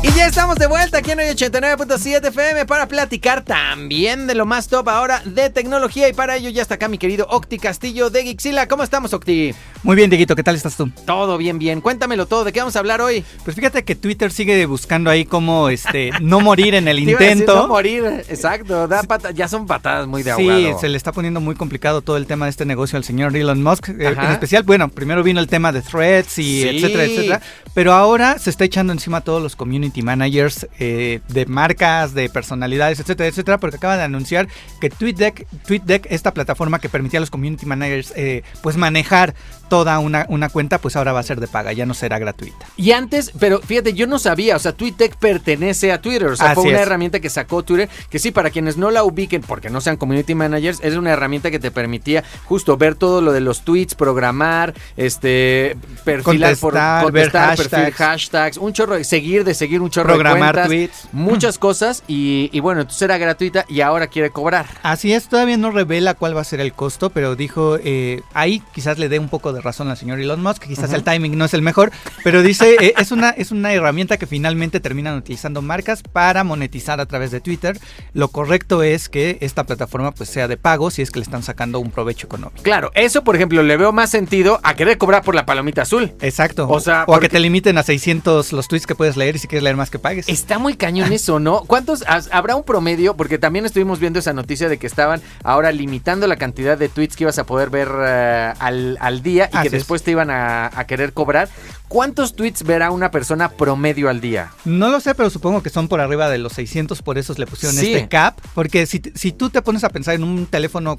Y ya estamos de vuelta aquí en hoy 89.7 FM para platicar también de lo más top ahora de tecnología. Y para ello ya está acá mi querido Octi Castillo de Gixila. ¿Cómo estamos, Octi? Muy bien, Dieguito, ¿qué tal estás tú? Todo bien, bien. Cuéntamelo todo. ¿De qué vamos a hablar hoy? Pues fíjate que Twitter sigue buscando ahí cómo este, no morir en el Te iba a decir, intento. no morir. Exacto. Da pata- ya son patadas muy de Sí, ahogado. se le está poniendo muy complicado todo el tema de este negocio al señor Elon Musk. Eh, en especial, bueno, primero vino el tema de threads y Sí. etcétera, etcétera. Pero ahora se está echando encima a todos los community managers eh, de marcas, de personalidades, etcétera, etcétera, porque acaba de anunciar que TweetDeck, TweetDeck esta plataforma que permitía a los community managers eh, pues manejar toda una, una cuenta, pues ahora va a ser de paga, ya no será gratuita. Y antes, pero fíjate, yo no sabía, o sea, TweetDeck pertenece a Twitter, o sea, fue Así una es. herramienta que sacó Twitter, que sí, para quienes no la ubiquen, porque no sean community managers, es una herramienta que te permitía justo ver todo lo de los tweets, programar, este, perfilar por Contestar, ver contestar, perfil, hashtags. hashtags, un chorro, de- seguir, de seguir un chorro Programar de cuentas, tweets. muchas cosas, y, y bueno, entonces era gratuita y ahora quiere cobrar. Así es, todavía no revela cuál va a ser el costo, pero dijo, eh, ahí quizás le dé un poco de razón al señor Elon Musk, quizás el timing no es el mejor, pero dice, eh, es, una, es una herramienta que finalmente terminan utilizando marcas para monetizar a través de Twitter. Lo correcto es que esta plataforma pues sea de pago si es que le están sacando un provecho económico. Claro, eso por ejemplo le veo más sentido a querer cobrar por la palomita azul. Exacto. O sea, a porque- que te limiten a 600 los tweets que puedes leer y si quieres leer más que pagues. Está muy cañón eso, ¿no? ¿Cuántos habrá un promedio? Porque también estuvimos viendo esa noticia de que estaban ahora limitando la cantidad de tweets que ibas a poder ver eh, al, al día y Así que es. después te iban a, a querer cobrar. ¿Cuántos tweets verá una persona promedio al día? No lo sé, pero supongo que son por arriba de los 600, por eso le pusieron Sí. este cap. Porque si, si tú te pones a pensar en un teléfono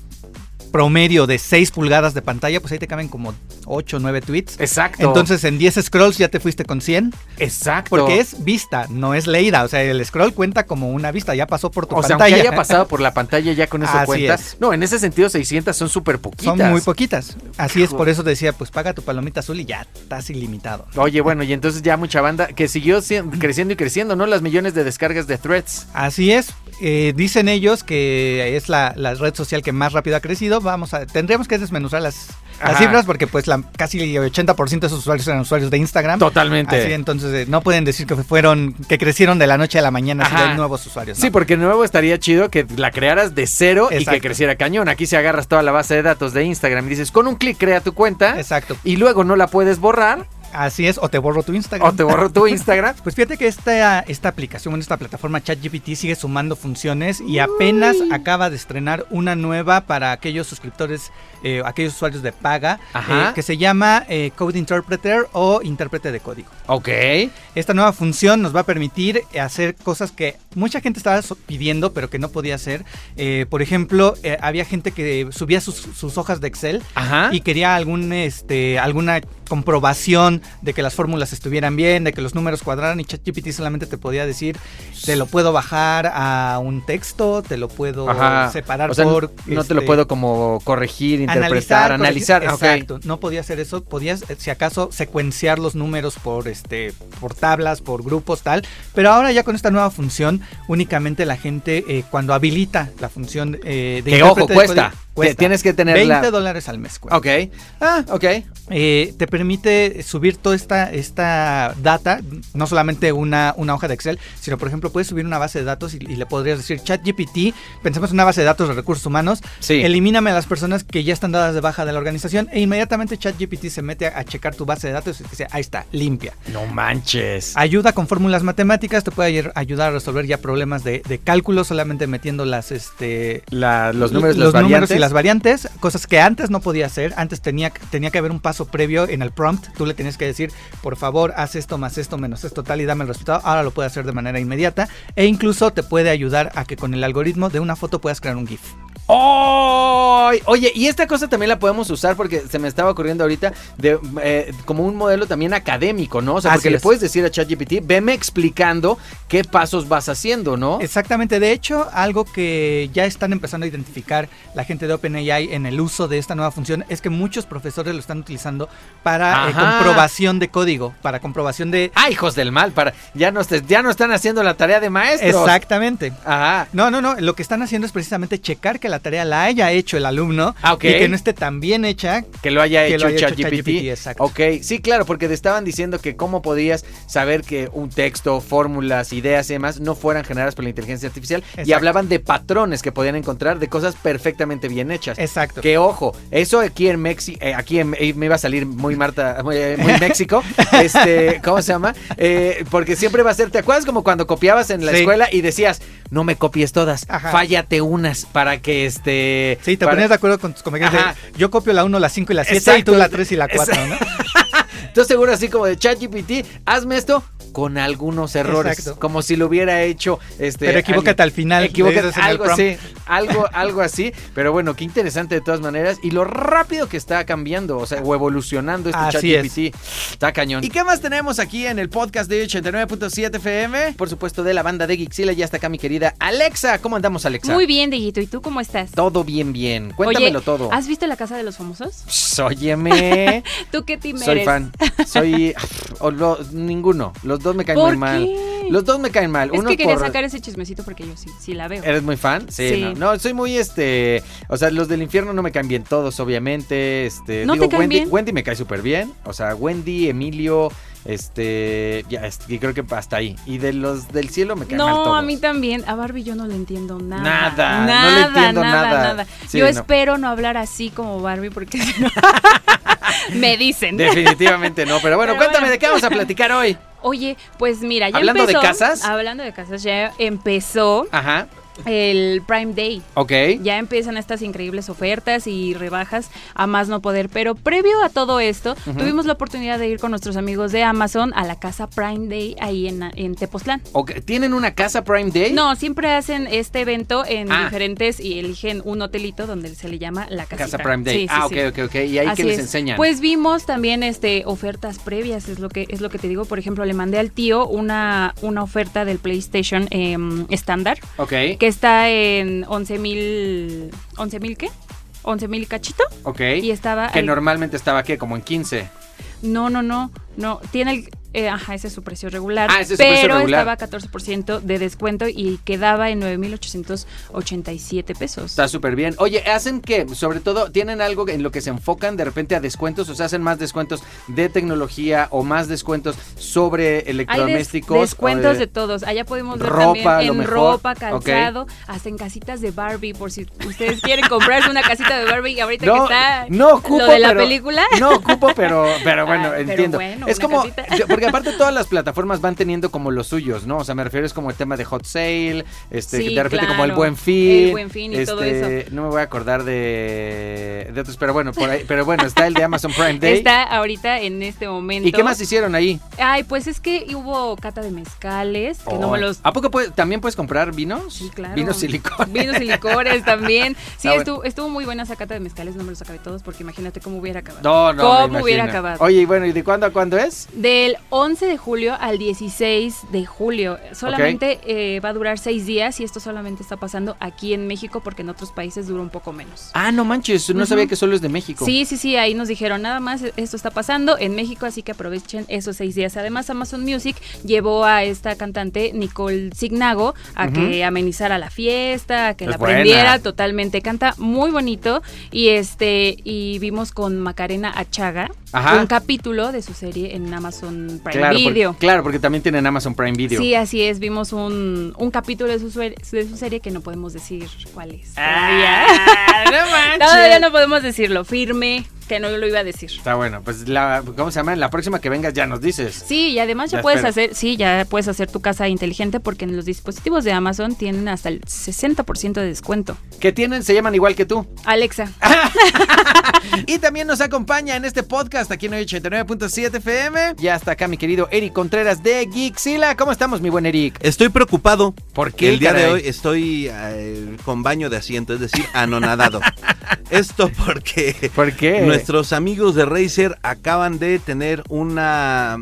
promedio de 6 pulgadas de pantalla, pues ahí te caben como 8 o 9 tweets. Exacto. Entonces en 10 scrolls ya te fuiste con 100. exacto. Porque es vista, no es leída. O sea, el scroll cuenta como una vista, ya pasó por tu O sea, pantalla. aunque haya pasado por la pantalla ya con eso Así cuenta. es. No, en ese sentido 600 son súper poquitas. Son muy poquitas. Así es, por eso decía, pues paga tu palomita azul y ya estás ilimitado. Oye, bueno, y entonces ya mucha banda que siguió cien- creciendo y creciendo, ¿no? Las millones de descargas de threads. Así es, eh, dicen ellos que es la, la red social que más rápido ha crecido. Vamos a, tendríamos que desmenuzar las, cifras porque pues la, casi el 80% de esos usuarios eran usuarios de Instagram. Totalmente. Así entonces eh, no pueden decir que fueron, que crecieron de la noche a la mañana de nuevos usuarios. ¿no? Sí, porque nuevo estaría chido que la crearas de cero y que creciera cañón. Aquí si agarras toda la base de datos de Instagram y dices, con un clic crea tu cuenta Exacto. y luego no la puedes borrar Así es, o te borro tu Instagram. o te borro tu Instagram. Pues fíjate que esta, esta aplicación, esta plataforma ChatGPT sigue sumando funciones y apenas acaba de estrenar una nueva para aquellos suscriptores, eh, aquellos usuarios de paga, eh, que se llama eh, Code Interpreter o intérprete de código. Ok. Esta nueva función nos va a permitir hacer cosas que mucha gente estaba pidiendo, pero que no podía hacer. Eh, por ejemplo, eh, había gente que subía sus, sus hojas de Excel Ajá. y quería algún, este, alguna comprobación de que las fórmulas estuvieran bien, de que los números cuadraran y ChatGPT solamente te podía decir, te lo puedo bajar a un texto, te lo puedo Ajá. separar O sea, por... no te lo este, puedo como corregir, interpretar, analizar. Exacto, no podía hacer eso, podías eh, si acaso secuenciar los números por este por tablas, por grupos tal, pero ahora ya con esta nueva función únicamente la gente eh, cuando habilita la función eh, de Que ojo, de cuesta. Tienes que tenerla. 20 dólares al mes. cuesta. Ok. Ah, ok. Eh, te permite subir toda esta, esta data, no solamente una, una hoja de Excel, sino por ejemplo puedes subir una base de datos y, y le podrías decir ChatGPT, pensemos en una base de datos de recursos humanos, Sí. elimíname a las personas que ya están dadas de baja de la organización e inmediatamente ChatGPT se mete a, a checar tu base de datos y dice, ahí está, limpia. No manches. Ayuda con fórmulas matemáticas, te puede ayudar a resolver ya problemas de, de cálculo solamente metiendo las este La- los números, los las números y las variantes, cosas que antes no podía hacer. Antes tenía, tenía que haber un paso previo en el prompt. Tú le tenías que decir, por favor, haz esto más esto menos esto tal y dame el resultado. Ahora lo puede hacer de manera inmediata e incluso te puede ayudar a que con el algoritmo de una foto puedas crear un GIF. ¡Oh! Oye, y esta cosa también la podemos usar porque se me estaba ocurriendo ahorita de eh, como un modelo también académico, ¿no? O sea, Así porque le es. puedes decir a ChatGPT, veme explicando qué pasos vas haciendo, ¿no? Exactamente, de hecho, algo que ya están empezando a identificar la gente de OpenAI en el uso de esta nueva función es que muchos profesores lo están utilizando para eh, comprobación de código, para comprobación de... ¡Ah, hijos del mal! Para, ya, no, ya no están haciendo la tarea de maestros. Exactamente. Ajá. No, no, no, lo que están haciendo es precisamente checar que la tarea la haya hecho el alumno Ah, ok. y que no esté tan bien hecha. Que lo haya Que hecho hecho ChatGPT. Ok, sí, claro, porque te estaban diciendo que cómo podías saber que un texto, fórmulas, ideas y demás no fueran generadas por la inteligencia artificial. Y hablaban de patrones que podían encontrar de cosas perfectamente bien hechas. Exacto. Que ojo, eso aquí en México, aquí en- eh, me iba a salir muy Marta, muy, eh, muy México, este, ¿cómo se llama? Eh, porque siempre va a ser, ¿te acuerdas como cuando copiabas en la Sí. escuela y decías, no me copies todas, Ajá. fállate unas para que este... Sí, te para- ponías de acuerdo con tus compañeros de, yo copio la 1, la 5 y la 7 y tú la 3 y la 4, ¿no? Entonces seguro así como de ChatGPT, hazme esto con algunos errores, Exacto. como si lo hubiera hecho este Pero equivócate al final, Equivócate, algo así, algo algo así, pero bueno, qué interesante de todas maneras y lo rápido que está cambiando, o sea, o evolucionando este Así ChatGPT. Está cañón. ¿Y qué más tenemos aquí en el podcast de 89.7 FM? Por supuesto, de la banda de Gixila, ya está acá mi querida Alexa. ¿Cómo andamos, Alexa? Muy bien, Dieguito. ¿Y tú cómo estás? Todo bien, bien. Cuéntamelo Oye, todo. ¿Has visto La Casa de los Famosos? Pss, Óyeme. ¿Tú qué team Soy eres? fan. Soy. o lo- ninguno. Los dos me caen ¿Por muy mal. Los dos me caen mal. Es Uno que quería por. sacar ese chismecito porque yo sí, sí la veo. ¿Eres muy fan? Sí, Sí. No. no, soy muy este. O sea, los del infierno no me caen bien todos, obviamente. Este. ¿No digo, te caen Wendy, bien? Wendy me cae súper bien. O sea, Wendy, Emilio. Este. Ya, este, y creo que hasta ahí. Y de los del cielo me caen mal No, a mí también. A Barbie yo no le entiendo nada. Nada, no le Nada, entiendo nada, nada. nada. Sí, yo no. espero no hablar así como Barbie porque si no me dicen. Definitivamente no. Pero bueno, Pero cuéntame bueno. de qué vamos a platicar hoy. Oye, pues mira, ya ¿Hablando de empezó. casas? Hablando de casas, ya empezó Ajá. El Prime Day. Ok. Ya empiezan estas increíbles ofertas y rebajas a más no poder. Pero previo a todo esto, tuvimos la oportunidad de ir con nuestros amigos de Amazon a la casa Prime Day ahí en, en Tepoztlán. Ok, ¿Tienen una casa Prime Day? No, siempre hacen este evento en Ah. diferentes y eligen un hotelito donde se le llama la casita. Casa Prime Day. Sí, ah, sí. ok, ok, ok. ¿Y ahí Así qué les es. enseñan? Pues vimos también este ofertas previas, es lo que es lo que te digo. Por ejemplo, le mandé al tío una, una oferta del PlayStation em, estándar ok, que está en 11 mil. ¿11 mil qué? 11 mil cachito. ok. Y estaba. Que al- normalmente estaba, ¿qué? Como en 15. No, no, no. No. Tiene el. Eh, ajá, ese es su precio regular. Ah, ese es su precio pero regular. estaba a 14% de descuento y quedaba en 9,887 pesos. Está súper bien. Oye, ¿hacen qué? Sobre todo, ¿tienen algo en lo que se enfocan de repente a descuentos? O sea, ¿hacen más descuentos de tecnología o más descuentos sobre Hay des- electrodomésticos? descuentos o de todos. Allá podemos ver ropa, también en ropa, calzado, hasta en casitas de Barbie, por si ustedes quieren comprarse una casita de Barbie y ahorita que está no ocupo, lo de la pero- película. No ocupo, pero, pero bueno, Ah, pero entiendo. bueno, es como, casita. Porque aparte todas las plataformas van teniendo como los suyos, ¿no? O sea, me refiero es como el tema de hot sale, este, Sí, de repente como el buen fin. El Buen Fin y todo este, No me voy a acordar de, de otros, pero bueno, por ahí, pero bueno, está el de Amazon Prime Day. Está ahorita en este momento. ¿Y qué más hicieron ahí? Ay, pues es que hubo cata de mezcales, que no me los ¿A poco puede- también puedes comprar vinos? Sí, claro. Vinos y licores. Vinos y licores también. Sí, Ah, bueno. estuvo, estuvo muy buena esa cata de mezcales, no me los acabé todos porque imagínate cómo hubiera acabado. No, no. ¿Cómo me hubiera acabado? Oye, y bueno, ¿y de cuándo a cuándo es? Del 11 de julio al 16 de julio. Solamente eh, va a durar seis días y esto solamente está pasando aquí en México porque en otros países dura un poco menos. Ah, no manches, no sabía que solo es de México. Sí, sí, sí, ahí nos dijeron nada más esto está pasando en México, así que aprovechen esos seis días. Además, Amazon Music llevó a esta cantante Nicole Signago a que amenizara la fiesta, a que Es la buena. aprendiera totalmente. Canta muy bonito y este y vimos con Macarena Achaga Ajá. un capítulo de su serie en Amazon Prime Claro, Video. claro, porque también tienen Amazon Prime Video. Sí, así es. Vimos un, un capítulo de su, de su serie que no podemos decir cuál es. Ah, Todavía. no manches. Todavía no podemos decirlo. Firme. Que no lo iba a decir. Está bueno, pues la, ¿cómo se llama? La próxima que vengas ya nos dices. Sí, y además ya, puedes hacer, sí, ya puedes hacer tu casa inteligente porque en los dispositivos de Amazon tienen hasta el 60% de descuento. ¿Qué tienen? Se llaman igual que tú. Alexa. y también nos acompaña en este podcast aquí en 89.7 FM. Ya está acá mi querido Eric Contreras de Geeksila. ¿Cómo estamos, mi buen Eric? Estoy preocupado. porque El día de hoy estoy eh, con baño de asiento, es decir, anonadado. Esto porque ¿Por qué? Nuestros amigos de Razer acaban de tener una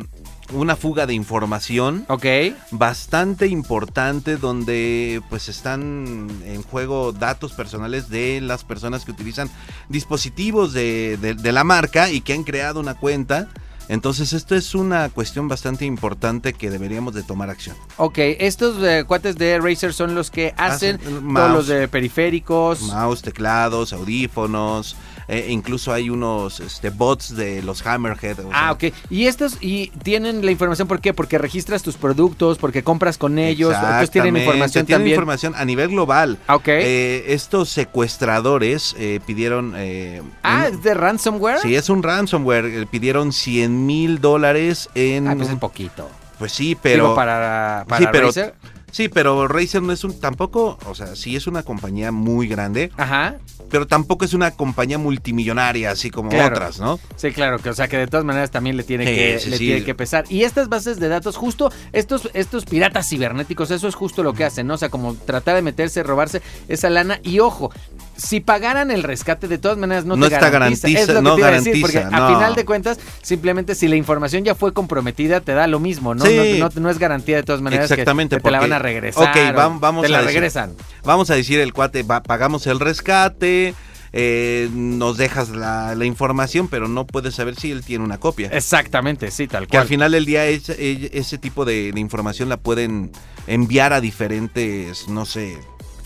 una fuga de información Ok. bastante importante donde pues están en juego datos personales de las personas que utilizan dispositivos de, de- de la marca y que han creado una cuenta. Entonces esto es una cuestión bastante importante que deberíamos de tomar acción. Ok, estos eh, cuates de Razer son los que hacen, Hacen todos mouse. los de periféricos. Mouse, teclados, audífonos, eh, incluso hay unos este, bots de los Hammerhead. o Ah, ok. Y estos y tienen la información, ¿por qué? Porque registras tus productos, porque compras con ellos, entonces tienen información tienen también. información a nivel global. Ah, ok. Eh, estos secuestradores eh, pidieron... eh, ah, un- ¿es de ransomware? Sí, es un ransomware. eh, Pidieron 100 mil dólares en... Ah, pues es poquito. Pues sí, pero... Digo, para, para sí, pero- Razer. Sí, pero Razer no es un... Tampoco... O sea, sí es una compañía muy grande, Ajá. pero tampoco es una compañía multimillonaria, así como Claro. otras, ¿no? Sí, claro, que o sea que de todas maneras también le tiene Sí, que sí, le sí. tiene que pesar. Y estas bases de datos, justo estos estos piratas cibernéticos, eso es justo lo que hacen, ¿no? O sea, como tratar de meterse, robarse esa lana y ojo, si pagaran el rescate de todas maneras no, No te está garantiza, garantiza, es lo que no te iba a decir, porque a final de cuentas simplemente si la información ya fue comprometida te da lo mismo, ¿no? Sí. No, es garantía de todas maneras que- Exactamente, que, te la porque- van a regresar. Ok, o vam- vamos te la a decir- regresan. Vamos a decir el cuate, va- pagamos el rescate, eh, nos dejas la, la información, pero no puedes saber si él tiene una copia. Exactamente, sí, tal Que al cual. final del día es- ese tipo de, de información la pueden enviar a diferentes, no sé,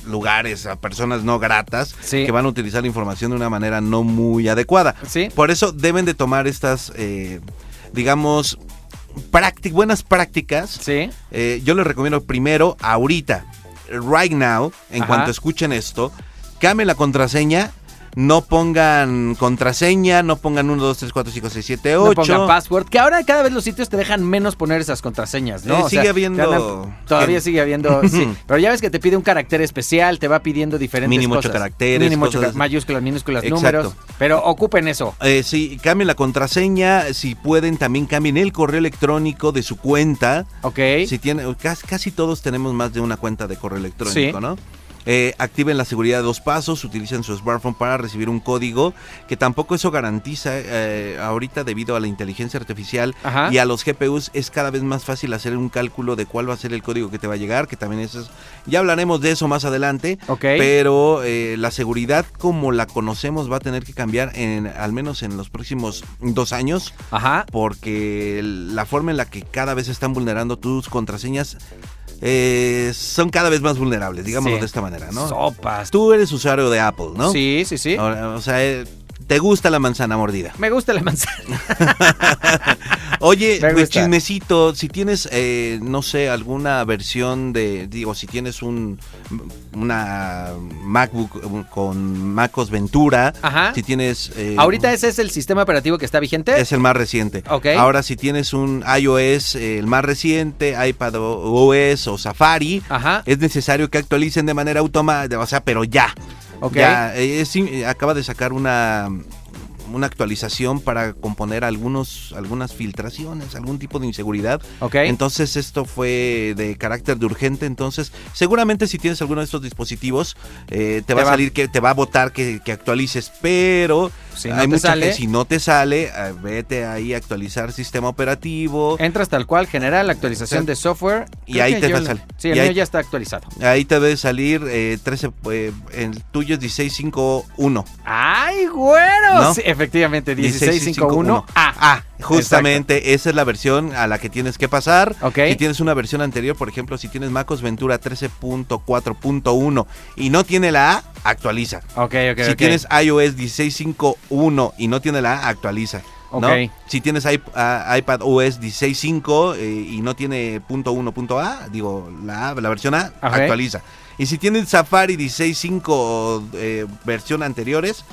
lugares, a personas no gratas Sí. que van a utilizar la información de una manera no muy adecuada. Sí. Por eso deben de tomar estas, eh, digamos, buenas prácticas. Sí. Eh, yo les recomiendo primero, ahorita, right now, en Ajá. cuanto escuchen esto, cambien la contraseña. No pongan contraseña, no pongan 1, 2, 3, 4, 5, 6, 7, 8. No pongan password, que ahora cada vez los sitios te dejan menos poner esas contraseñas, ¿no? Eh, O sigue sea, habiendo- todavía sigue habiendo, sí. Pero ya ves que te pide un carácter especial, te va pidiendo diferentes Mínimo cosas. caracteres, Mínimo ocho cosas- ca- mayúsculas, minúsculas, Exacto. números. Pero ocupen eso. Eh, sí, cambien la contraseña. Si pueden, también cambien el correo electrónico de su cuenta. ¿Ok? Si tienen, casi, casi todos tenemos más de una cuenta de correo electrónico, Sí. ¿no? Eh, activen la seguridad de dos pasos, utilicen su smartphone para recibir un código, que tampoco eso garantiza eh, ahorita debido a la inteligencia artificial Ajá. y a los GPUs es cada vez más fácil hacer un cálculo de cuál va a ser el código que te va a llegar, que también eso es, ya hablaremos de eso más adelante, Ok. pero eh, la seguridad como la conocemos va a tener que cambiar en al menos en los próximos dos años Ajá. porque la forma en la que cada vez están vulnerando tus contraseñas eh, son cada vez más vulnerables, digámoslo Sí. de esta manera, ¿no? Sopas. Tú eres usuario de Apple, ¿no? Sí, sí, sí. Ahora, O sea, eh, te gusta la manzana mordida. Me gusta la manzana. Oye, pues, chismecito, si tienes, eh, no sé, alguna versión de, digo, si tienes un una MacBook con MacOS Ventura, Ajá. si tienes... eh, Ahorita ese es el sistema operativo que está vigente. Es el más reciente. Ok. Ahora, si tienes un iOS, eh, el más reciente, iPad OS o Safari, Ajá. es necesario que actualicen de manera automática, o sea, pero ya. Ok. Ya, eh, es eh, acaba de sacar una una actualización para componer algunos algunas filtraciones, algún tipo de inseguridad. Ok. Entonces esto fue de carácter de urgente. Entonces seguramente si tienes alguno de estos dispositivos eh, te va a salir que te va a votar que, que actualices, pero Si no hay te mucha sale- gente- si no te sale, eh, vete ahí a actualizar sistema operativo. Entras tal cual, general, actualización de software. Y ahí que te va a salir. Sí, el ahí- mío ya está actualizado. Ahí te debe salir eh, 13, eh, el tuyo es 1651. ¡Ay, güero! ¿No? Sí, efectivamente, 1651. 1651. Ah, Ah, justamente esa es la versión a la que tienes que pasar. Ok. Si tienes una versión anterior, por ejemplo, si tienes MacOS Ventura 13.4.1 y no tiene la A, actualiza. Ok, ok, si tienes iOS 16.5.1 y no tiene la A, actualiza. ¿no? Ok. Si tienes iP- iPad OS 16.5 eh, y no tiene punto .1, punto .a, digo, la, A, la versión A, actualiza. Y si tienes Safari 16.5 eh, versión anteriores,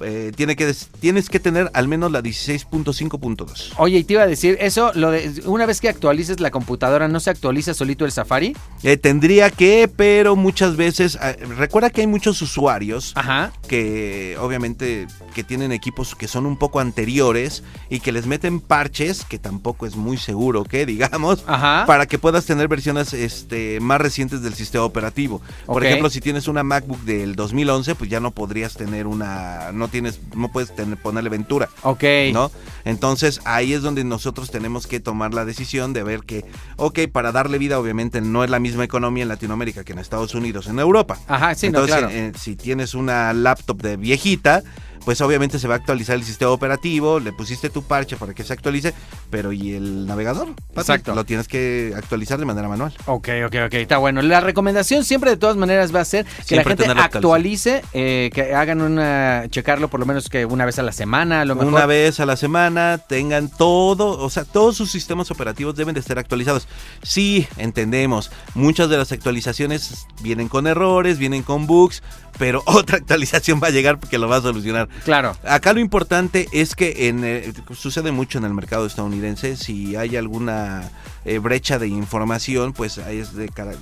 eh, tiene que tienes que tener al menos la 16.5.2. Oye, y te iba a decir, eso, lo de, una vez que actualices la computadora, ¿no se actualiza solito el Safari? Eh, tendría que, pero muchas veces, ah, recuerda que hay muchos usuarios Ajá. que obviamente que tienen equipos que son un poco anteriores y que les meten parches, que tampoco es muy seguro que digamos, Ajá. para que puedas tener versiones este, más recientes del sistema operativo. Por ejemplo, si tienes una MacBook del 2011, pues ya no podrías tener una, no tienes, no puedes tener, ponerle Ventura. Ok. ¿no? Entonces ahí es donde nosotros tenemos que tomar la decisión de ver que, ok, para darle vida obviamente no es la misma economía en Latinoamérica que en Estados Unidos, en Europa. Ajá, sí, no, Entonces, claro. eh, si tienes una laptop de viejita, pues obviamente se va a actualizar el sistema operativo, le pusiste tu parche para que se actualice, pero ¿y el navegador? Exacto. Lo tienes que actualizar de manera manual. Ok, ok, ok, está bueno. La recomendación siempre de todas maneras va a ser que Siempre la gente actualice, eh, que hagan una, checarlo por lo menos que una vez a la semana, a lo mejor. Una vez a la semana tengan todo, o sea, todos sus sistemas operativos deben de estar actualizados. Sí, entendemos, muchas de las actualizaciones vienen con errores, vienen con bugs, pero otra actualización va a llegar porque lo va a solucionar. Claro. Acá lo importante es que en, eh, sucede mucho en el mercado estadounidense, si hay alguna eh, brecha de información, pues ahí es de cara-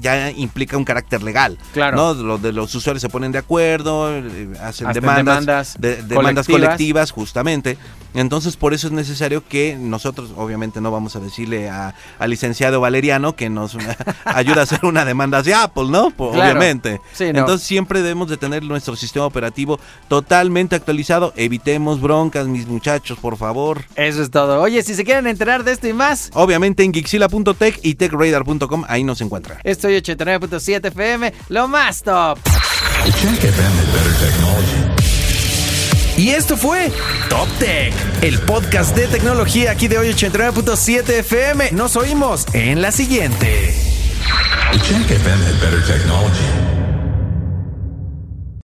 ya implica un carácter legal. Claro. ¿no? Los de los usuarios se ponen de acuerdo, eh, hacen demandas, demandas de- demandas colectivas. colectivas, justamente. Entonces, por eso es necesario que nosotros, obviamente, no vamos a decirle a- al licenciado Valeriano que nos ayude a hacer una demanda hacia Apple, ¿no? Claro. Obviamente. Sí, no. Entonces, siempre debemos de tener nuestro sistema operativo totalmente actualizado. Evitemos broncas, mis muchachos, por favor. Eso es todo. Oye, si se quieren enterar de esto y más, Obviamente en Gixila.tech y techradar.com, ahí nos encuentran. estoy 89.7 FM, lo más top. Y esto fue Top Tech, el podcast de tecnología aquí de hoy 89.7 FM. Nos oímos en la siguiente.